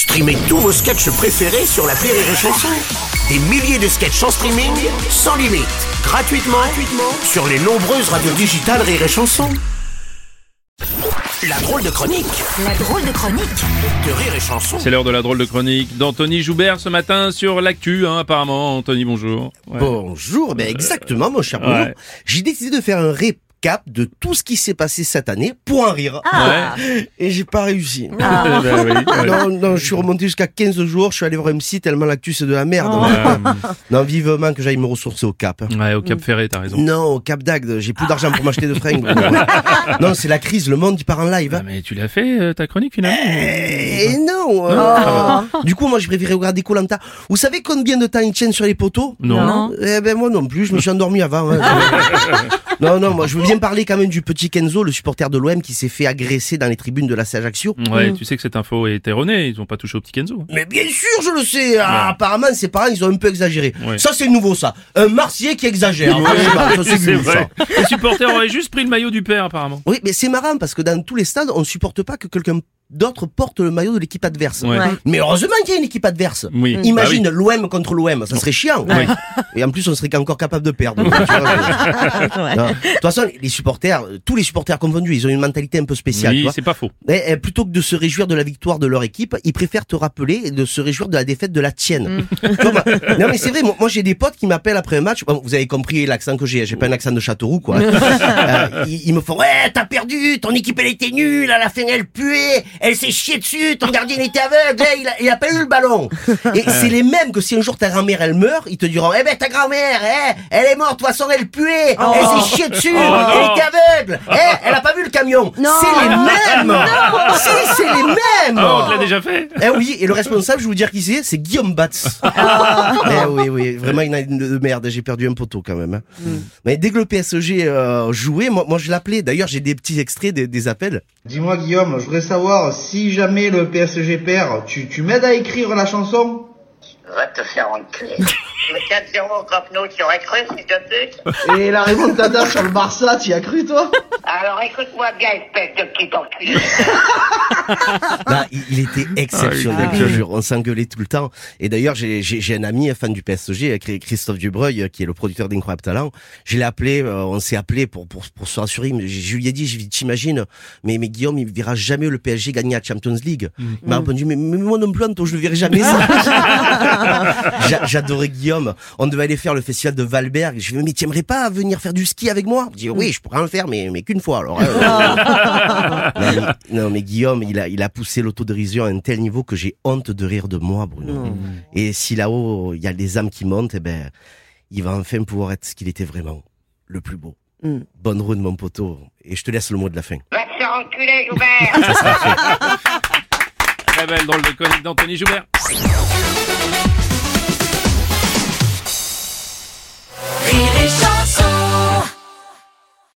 Streamez tous vos sketchs préférés sur la Rire et Chanson. Des milliers de sketchs en streaming, sans limite, gratuitement, gratuitement sur les nombreuses radios digitales Rire et Chanson. La drôle de chronique La drôle de chronique de Rire et Chanson. C'est l'heure de la drôle de chronique d'Anthony Joubert ce matin sur l'actu, hein, apparemment. Anthony, bonjour. Ouais. Bonjour, ben exactement mon cher Bruno. ouais. J'ai décidé de faire un récap de tout ce qui s'est passé cette année pour en rire. Ouais. Et j'ai pas réussi. Eh ben. Non, non, je suis remonté jusqu'à 15 jours, je suis allé voir MC tellement l'actu c'est de la merde. Euh, Non, vivement que j'aille me ressourcer au Cap. ouais, au Cap Ferré, t'as raison. Non, au Cap d'Agde, j'ai plus d'argent pour m'acheter de fringues. Non, c'est la crise, le monde il part en live. Ah, mais tu l'as fait, euh, ta chronique, finalement Et non euh, Du coup, moi, je préférais regarder Colanta. Vous savez combien de temps ils tiennent sur les poteaux? Non. Eh ben moi non plus, je me suis endormi avant. hein. Non, non, moi je veux bien parler quand même du petit Kenzo, le supporter de l'OM qui s'est fait agresser dans les tribunes de la Ajaccio. Ouais, tu sais que cette info est erronée, ils ont pas touché au petit Kenzo. Mais bien sûr, je le sais. Ah, apparemment, ses parents, ils ont un peu exagéré. Ouais. Ça, c'est nouveau, ça. Un Marseillais qui exagère. Ça, nouveau, ça. Les supporters auraient juste pris le maillot du père, apparemment. Oui, mais c'est marrant parce que dans tous les stades, on supporte pas que quelqu'un d'autre porte le maillot de l'équipe adverse. Ouais. Mais heureusement qu'il y a une équipe adverse. Oui. Imagine Bah l'OM contre l'OM, ça serait chiant. Oui. Et en plus, on serait encore capable de perdre. De toute façon, les supporters, euh, tous les supporters confondus, ils ont une mentalité un peu spéciale. tu Oui, c'est pas faux. Eh, eh, plutôt que de se réjouir de la victoire de leur équipe, ils préfèrent te rappeler de se réjouir de la défaite de la tienne. Comme- non mais c'est vrai, moi, moi, j'ai des potes qui m'appellent après un match. Bon, vous avez compris l'accent que j'ai, j'ai pas un accent de Châteauroux quoi. Euh, ils, ils me font ouais t'as perdu, ton équipe elle était nulle, à la fin elle puait, elle s'est chiée dessus, ton gardien était aveugle, eh, il, a, il a pas eu le ballon. Et c'est les mêmes que si un jour ta grand-mère elle meurt, ils te diront eh ben ta grand-mère, eh, elle est morte, de toute façon elle puait, elle s'est chiée dessus, elle était aveugle, eh, elle a pas vu camion. C'est les mêmes. Si c'est les mêmes. Oh, on te l'a déjà fait Eh oui, et le responsable, je vais vous dire qui c'est, c'est Guillaume Batz. Eh oui, oui, vraiment une année de merde, j'ai perdu un poteau quand même. hein. Mais dès que le PSG euh, jouait, moi, moi je l'appelais, d'ailleurs j'ai des petits extraits des, des appels. Dis-moi Guillaume, je voudrais savoir si jamais le PSG perd, tu, tu m'aides à écrire la chanson? Va te faire enculer. Le 4-0 au Camp Nou, tu aurais cru, s'il te plaît? Et la remontada sur le Barça, tu y as cru toi? Alors écoute-moi bien, espèce de petit enculé. Là, il, il était exceptionnel, Ah, je jure, on s'engueulait tout le temps. Et d'ailleurs, j'ai j'ai- j'ai un ami un fan du PSG, euh, Christophe Dubreuil, euh, qui est le producteur d'Incroyable Talent. Je l'ai appelé, euh, on s'est appelé pour, pour, pour se rassurer. Je lui ai dit, t'imagines, mais, mais Guillaume, il verra jamais le PSG gagner la Champions League. Mm. Il m'a répondu, mais, mais moi non plus, Anto, je le verrai jamais ça. J'a- J'adorais Guillaume. On devait aller faire le festival de Valberg. Je lui ai dit, mais t'aimerais pas venir faire du ski avec moi? Il dit, oui, je pourrais en faire, mais, mais qu'une fois, alors. hein. non, mais, non, mais Guillaume, il a, il a poussé l'autodérision à un tel niveau que j'ai honte de rire de moi, Bruno. Et si là-haut, il y a des âmes qui montent, eh ben, il va enfin pouvoir être ce qu'il était vraiment. Le plus beau. Bonne route, mon poteau. Et je te laisse le mot de la fin. Va te faire enculer, Joubert Très belle drôle de chronique d'Anthony Joubert.